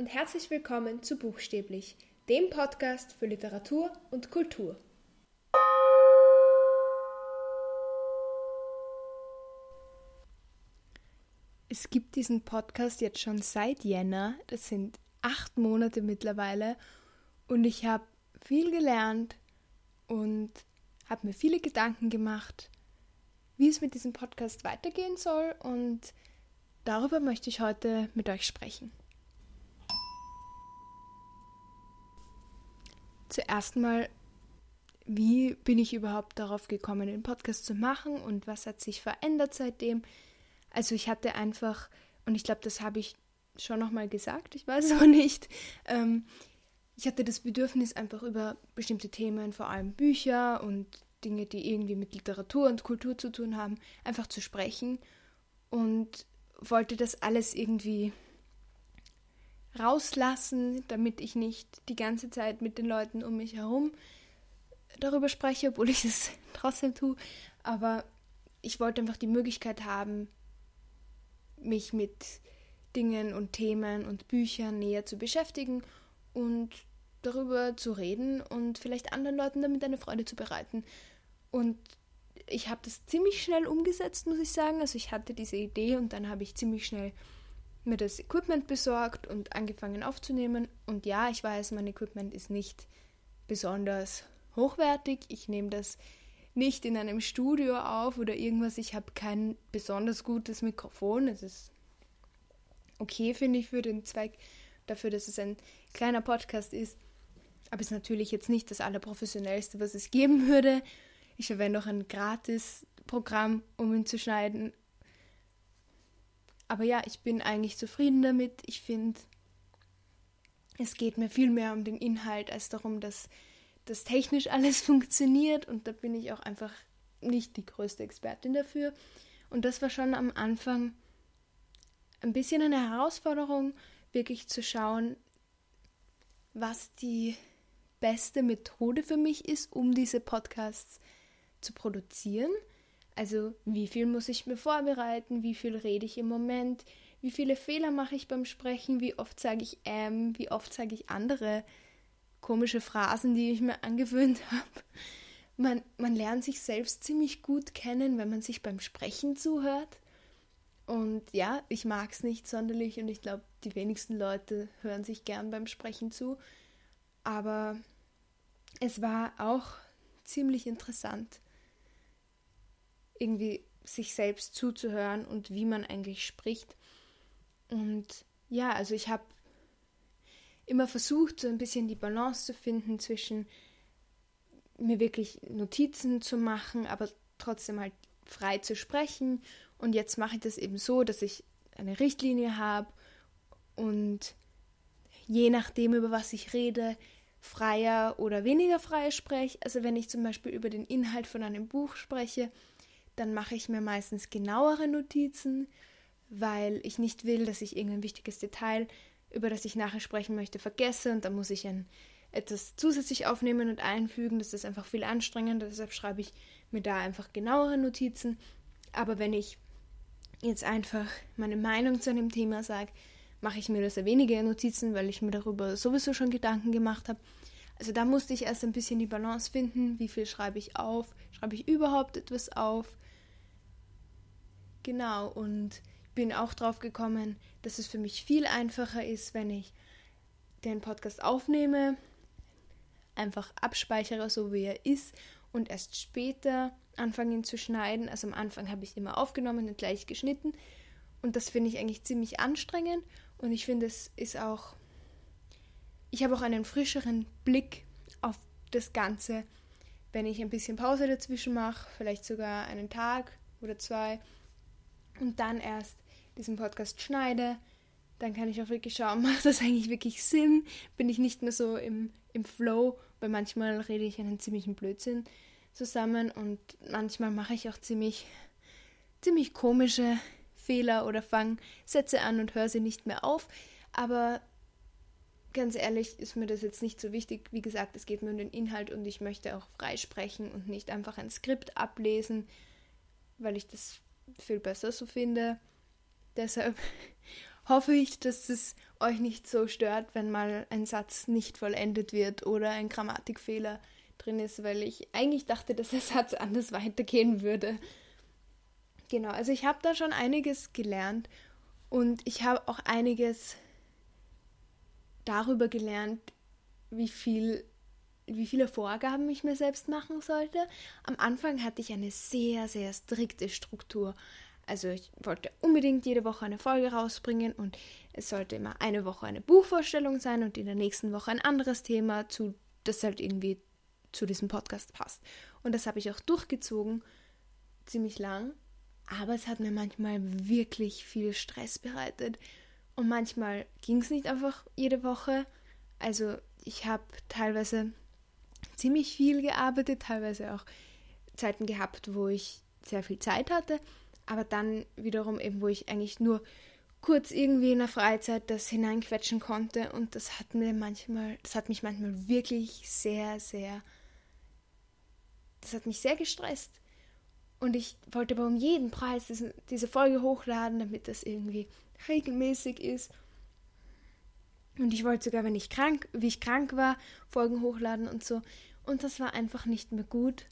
und herzlich willkommen zu Buchstäblich, dem Podcast für Literatur und Kultur. Es gibt diesen Podcast jetzt schon seit Jänner, das sind acht Monate mittlerweile, und ich habe viel gelernt und habe mir viele Gedanken gemacht, wie es mit diesem Podcast weitergehen soll und darüber möchte ich heute mit euch sprechen. Zuerst mal, wie bin ich überhaupt darauf gekommen, den Podcast zu machen und was hat sich verändert seitdem? Also ich hatte einfach, und ich glaube, das habe ich schon nochmal gesagt, ich weiß auch nicht, ähm, ich hatte das Bedürfnis, einfach über bestimmte Themen, vor allem Bücher und Dinge, die irgendwie mit Literatur und Kultur zu tun haben, einfach zu sprechen und wollte das alles irgendwie rauslassen, damit ich nicht die ganze Zeit mit den Leuten um mich herum darüber spreche, obwohl ich es trotzdem tue. Aber ich wollte einfach die Möglichkeit haben, mich mit Dingen und Themen und Büchern näher zu beschäftigen und darüber zu reden und vielleicht anderen Leuten damit eine Freude zu bereiten. Und ich habe das ziemlich schnell umgesetzt, muss ich sagen. Also ich hatte diese Idee und dann habe ich ziemlich schnell mir das Equipment besorgt und angefangen aufzunehmen. Und ja, ich weiß, mein Equipment ist nicht besonders hochwertig. Ich nehme das nicht in einem Studio auf oder irgendwas. Ich habe kein besonders gutes Mikrofon. Es ist okay, finde ich, für den Zweig, dafür, dass es ein kleiner Podcast ist. Aber es ist natürlich jetzt nicht das allerprofessionellste, was es geben würde. Ich verwende auch ein Gratis-Programm, um ihn zu schneiden. Aber ja, ich bin eigentlich zufrieden damit. Ich finde, es geht mir viel mehr um den Inhalt als darum, dass das technisch alles funktioniert. Und da bin ich auch einfach nicht die größte Expertin dafür. Und das war schon am Anfang ein bisschen eine Herausforderung, wirklich zu schauen, was die beste Methode für mich ist, um diese Podcasts zu produzieren. Also wie viel muss ich mir vorbereiten, wie viel rede ich im Moment, wie viele Fehler mache ich beim Sprechen, wie oft sage ich ähm, wie oft sage ich andere komische Phrasen, die ich mir angewöhnt habe. Man, man lernt sich selbst ziemlich gut kennen, wenn man sich beim Sprechen zuhört. Und ja, ich mag es nicht sonderlich und ich glaube, die wenigsten Leute hören sich gern beim Sprechen zu. Aber es war auch ziemlich interessant, irgendwie sich selbst zuzuhören und wie man eigentlich spricht. Und ja, also ich habe immer versucht, so ein bisschen die Balance zu finden zwischen mir wirklich Notizen zu machen, aber trotzdem halt frei zu sprechen. Und jetzt mache ich das eben so, dass ich eine Richtlinie habe und je nachdem, über was ich rede, freier oder weniger frei spreche. Also wenn ich zum Beispiel über den Inhalt von einem Buch spreche, dann mache ich mir meistens genauere Notizen, weil ich nicht will, dass ich irgendein wichtiges Detail, über das ich nachher sprechen möchte, vergesse und dann muss ich ein, etwas zusätzlich aufnehmen und einfügen. Das ist einfach viel anstrengender, deshalb schreibe ich mir da einfach genauere Notizen. Aber wenn ich jetzt einfach meine Meinung zu einem Thema sage, mache ich mir da sehr wenige Notizen, weil ich mir darüber sowieso schon Gedanken gemacht habe. Also da musste ich erst ein bisschen die Balance finden, wie viel schreibe ich auf, schreibe ich überhaupt etwas auf. Genau, und bin auch drauf gekommen, dass es für mich viel einfacher ist, wenn ich den Podcast aufnehme, einfach abspeichere, so wie er ist, und erst später anfange ihn zu schneiden. Also am Anfang habe ich immer aufgenommen und gleich geschnitten. Und das finde ich eigentlich ziemlich anstrengend. Und ich finde, es ist auch. Ich habe auch einen frischeren Blick auf das Ganze, wenn ich ein bisschen Pause dazwischen mache, vielleicht sogar einen Tag oder zwei und dann erst diesen Podcast schneide. Dann kann ich auch wirklich schauen, macht das eigentlich wirklich Sinn? Bin ich nicht mehr so im, im Flow? Weil manchmal rede ich einen ziemlichen Blödsinn zusammen und manchmal mache ich auch ziemlich, ziemlich komische Fehler oder fange Sätze an und höre sie nicht mehr auf. Aber ganz ehrlich ist mir das jetzt nicht so wichtig. Wie gesagt, es geht mir um den Inhalt und ich möchte auch frei sprechen und nicht einfach ein Skript ablesen, weil ich das viel besser so finde. Deshalb hoffe ich, dass es euch nicht so stört, wenn mal ein Satz nicht vollendet wird oder ein Grammatikfehler drin ist, weil ich eigentlich dachte, dass der Satz anders weitergehen würde. Genau, also ich habe da schon einiges gelernt und ich habe auch einiges darüber gelernt, wie viel wie viele Vorgaben ich mir selbst machen sollte. Am Anfang hatte ich eine sehr, sehr strikte Struktur. Also ich wollte unbedingt jede Woche eine Folge rausbringen und es sollte immer eine Woche eine Buchvorstellung sein und in der nächsten Woche ein anderes Thema, zu, das halt irgendwie zu diesem Podcast passt. Und das habe ich auch durchgezogen, ziemlich lang. Aber es hat mir manchmal wirklich viel Stress bereitet. Und manchmal ging es nicht einfach jede Woche. Also ich habe teilweise ziemlich viel gearbeitet, teilweise auch Zeiten gehabt, wo ich sehr viel Zeit hatte aber dann wiederum eben, wo ich eigentlich nur kurz irgendwie in der Freizeit das hineinquetschen konnte und das hat mir manchmal, das hat mich manchmal wirklich sehr, sehr, das hat mich sehr gestresst. Und ich wollte aber um jeden Preis diese, Folge hochladen, damit das irgendwie regelmäßig ist. Und ich wollte sogar, wenn ich krank, wie ich krank war, Folgen hochladen und so. Und das war einfach nicht mehr gut.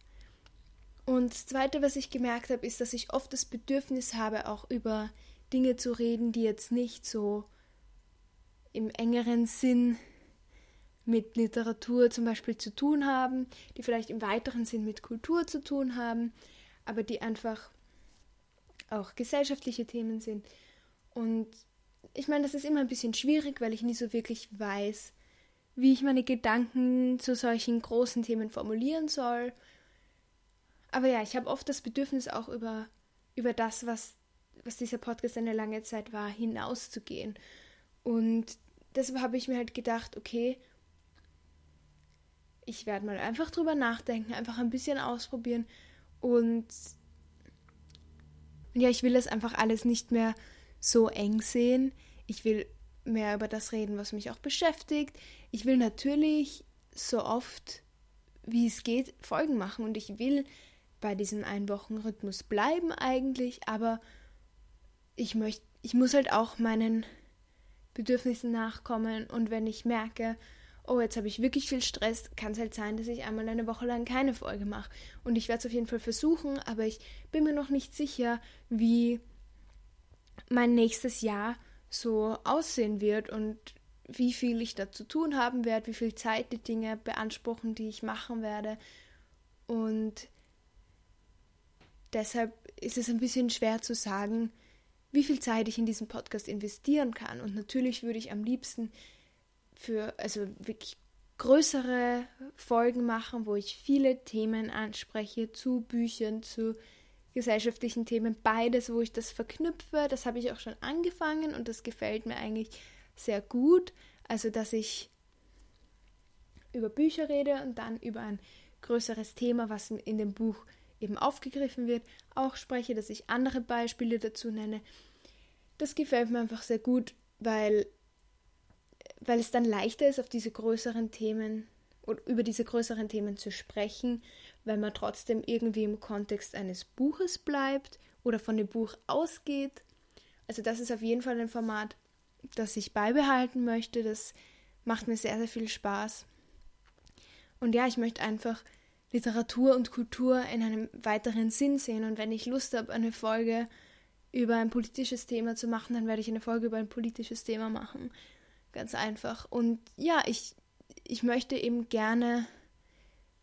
Und das Zweite, was ich gemerkt habe, ist, dass ich oft das Bedürfnis habe, auch über Dinge zu reden, die jetzt nicht so im engeren Sinn mit Literatur zum Beispiel zu tun haben, die vielleicht im weiteren Sinn mit Kultur zu tun haben, aber die einfach auch gesellschaftliche Themen sind. Und ich meine, das ist immer ein bisschen schwierig, weil ich nie so wirklich weiß, wie ich meine Gedanken zu solchen großen Themen formulieren soll aber ja, ich habe oft das Bedürfnis auch über, über das, was, was dieser Podcast eine lange Zeit war, hinauszugehen. Und deshalb habe ich mir halt gedacht, okay, ich werde mal einfach drüber nachdenken, einfach ein bisschen ausprobieren und ja, ich will das einfach alles nicht mehr so eng sehen. Ich will mehr über das reden, was mich auch beschäftigt. Ich will natürlich so oft wie es geht Folgen machen und ich will bei diesem Einwochenrhythmus bleiben eigentlich, aber ich möchte, ich muss halt auch meinen Bedürfnissen nachkommen und wenn ich merke, oh, jetzt habe ich wirklich viel Stress, kann es halt sein, dass ich einmal eine Woche lang keine Folge mache. Und ich werde es auf jeden Fall versuchen, aber ich bin mir noch nicht sicher, wie mein nächstes Jahr so aussehen wird und wie viel ich da zu tun haben werde, wie viel Zeit die Dinge beanspruchen, die ich machen werde. Und Deshalb ist es ein bisschen schwer zu sagen, wie viel Zeit ich in diesen Podcast investieren kann. Und natürlich würde ich am liebsten für, also wirklich größere Folgen machen, wo ich viele Themen anspreche, zu Büchern, zu gesellschaftlichen Themen, beides, wo ich das verknüpfe. Das habe ich auch schon angefangen und das gefällt mir eigentlich sehr gut. Also, dass ich über Bücher rede und dann über ein größeres Thema, was in dem Buch eben aufgegriffen wird, auch spreche, dass ich andere Beispiele dazu nenne. Das gefällt mir einfach sehr gut, weil, weil es dann leichter ist, auf diese größeren Themen oder über diese größeren Themen zu sprechen, weil man trotzdem irgendwie im Kontext eines Buches bleibt oder von dem Buch ausgeht. Also das ist auf jeden Fall ein Format, das ich beibehalten möchte. Das macht mir sehr, sehr viel Spaß. Und ja, ich möchte einfach Literatur und Kultur in einem weiteren Sinn sehen. Und wenn ich Lust habe, eine Folge über ein politisches Thema zu machen, dann werde ich eine Folge über ein politisches Thema machen. Ganz einfach. Und ja, ich, ich möchte eben gerne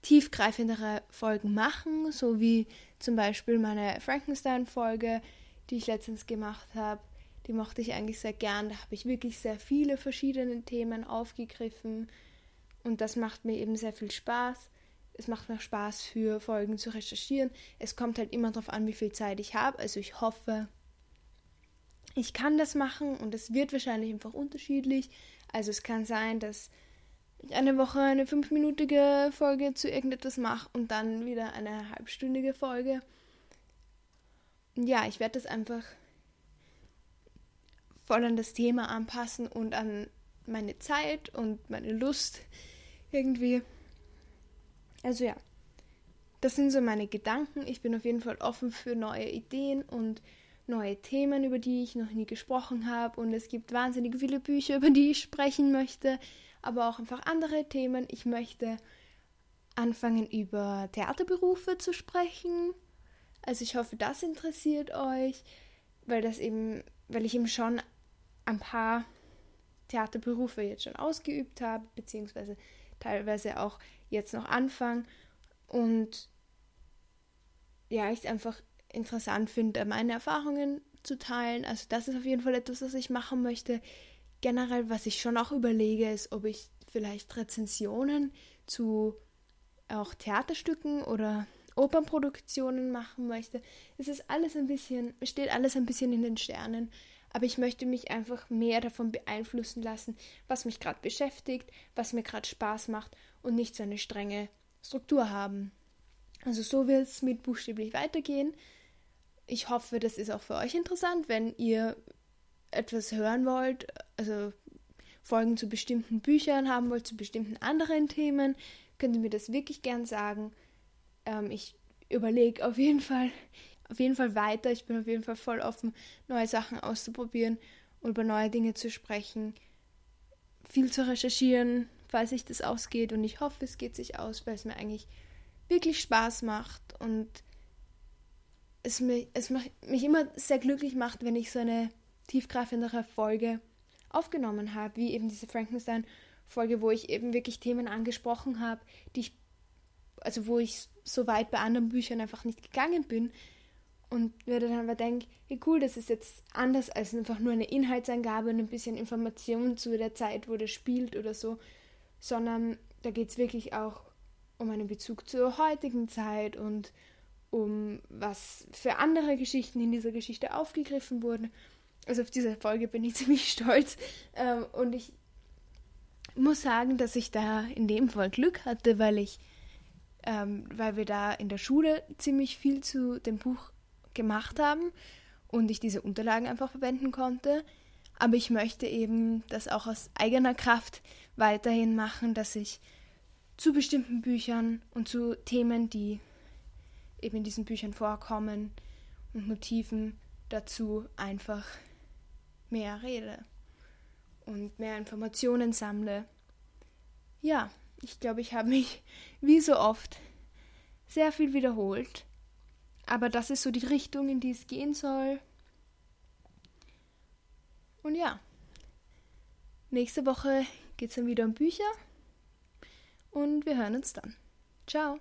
tiefgreifendere Folgen machen, so wie zum Beispiel meine Frankenstein-Folge, die ich letztens gemacht habe. Die mochte ich eigentlich sehr gern. Da habe ich wirklich sehr viele verschiedene Themen aufgegriffen. Und das macht mir eben sehr viel Spaß es macht mir Spaß, für Folgen zu recherchieren. Es kommt halt immer darauf an, wie viel Zeit ich habe. Also ich hoffe, ich kann das machen und es wird wahrscheinlich einfach unterschiedlich. Also es kann sein, dass eine Woche eine fünfminütige Folge zu irgendetwas mache und dann wieder eine halbstündige Folge. Ja, ich werde das einfach voll an das Thema anpassen und an meine Zeit und meine Lust irgendwie. Also ja, das sind so meine Gedanken. Ich bin auf jeden Fall offen für neue Ideen und neue Themen, über die ich noch nie gesprochen habe. Und es gibt wahnsinnig viele Bücher, über die ich sprechen möchte, aber auch einfach andere Themen. Ich möchte anfangen, über Theaterberufe zu sprechen. Also ich hoffe, das interessiert euch, weil das eben, weil ich eben schon ein paar Theaterberufe jetzt schon ausgeübt habe, beziehungsweise teilweise auch jetzt noch anfange. Und ja, ich es einfach interessant finde, meine Erfahrungen zu teilen. Also das ist auf jeden Fall etwas, was ich machen möchte. Generell, was ich schon auch überlege, ist, ob ich vielleicht Rezensionen zu auch Theaterstücken oder Opernproduktionen machen möchte. Es ist alles ein bisschen, steht alles ein bisschen in den Sternen, aber ich möchte mich einfach mehr davon beeinflussen lassen, was mich gerade beschäftigt, was mir gerade Spaß macht und nicht so eine strenge Struktur haben. Also so wird es mit buchstäblich weitergehen. Ich hoffe, das ist auch für euch interessant, wenn ihr etwas hören wollt, also Folgen zu bestimmten Büchern haben wollt, zu bestimmten anderen Themen, könnt ihr mir das wirklich gern sagen. Ähm, ich überlege auf jeden Fall, auf jeden Fall weiter. Ich bin auf jeden Fall voll offen, neue Sachen auszuprobieren und über neue Dinge zu sprechen, viel zu recherchieren, falls sich das ausgeht. Und ich hoffe, es geht sich aus, weil es mir eigentlich wirklich Spaß macht und es, mich, es mich immer sehr glücklich macht, wenn ich so eine tiefgreifendere Folge aufgenommen habe, wie eben diese Frankenstein-Folge, wo ich eben wirklich Themen angesprochen habe, die ich, also wo ich so weit bei anderen Büchern einfach nicht gegangen bin und mir dann aber denke, hey cool, das ist jetzt anders als einfach nur eine Inhaltsangabe und ein bisschen Information zu der Zeit, wo das spielt oder so, sondern da geht es wirklich auch um einen Bezug zur heutigen Zeit und um was für andere Geschichten in dieser Geschichte aufgegriffen wurden. Also auf diese Folge bin ich ziemlich stolz. Ähm, und ich muss sagen, dass ich da in dem Fall Glück hatte, weil ich, ähm, weil wir da in der Schule ziemlich viel zu dem Buch gemacht haben und ich diese Unterlagen einfach verwenden konnte. Aber ich möchte eben das auch aus eigener Kraft weiterhin machen, dass ich zu bestimmten Büchern und zu Themen, die eben in diesen Büchern vorkommen und Motiven dazu einfach mehr rede und mehr Informationen sammle. Ja, ich glaube, ich habe mich wie so oft sehr viel wiederholt, aber das ist so die Richtung, in die es gehen soll. Und ja, nächste Woche geht es dann wieder um Bücher und wir hören uns dann. Ciao.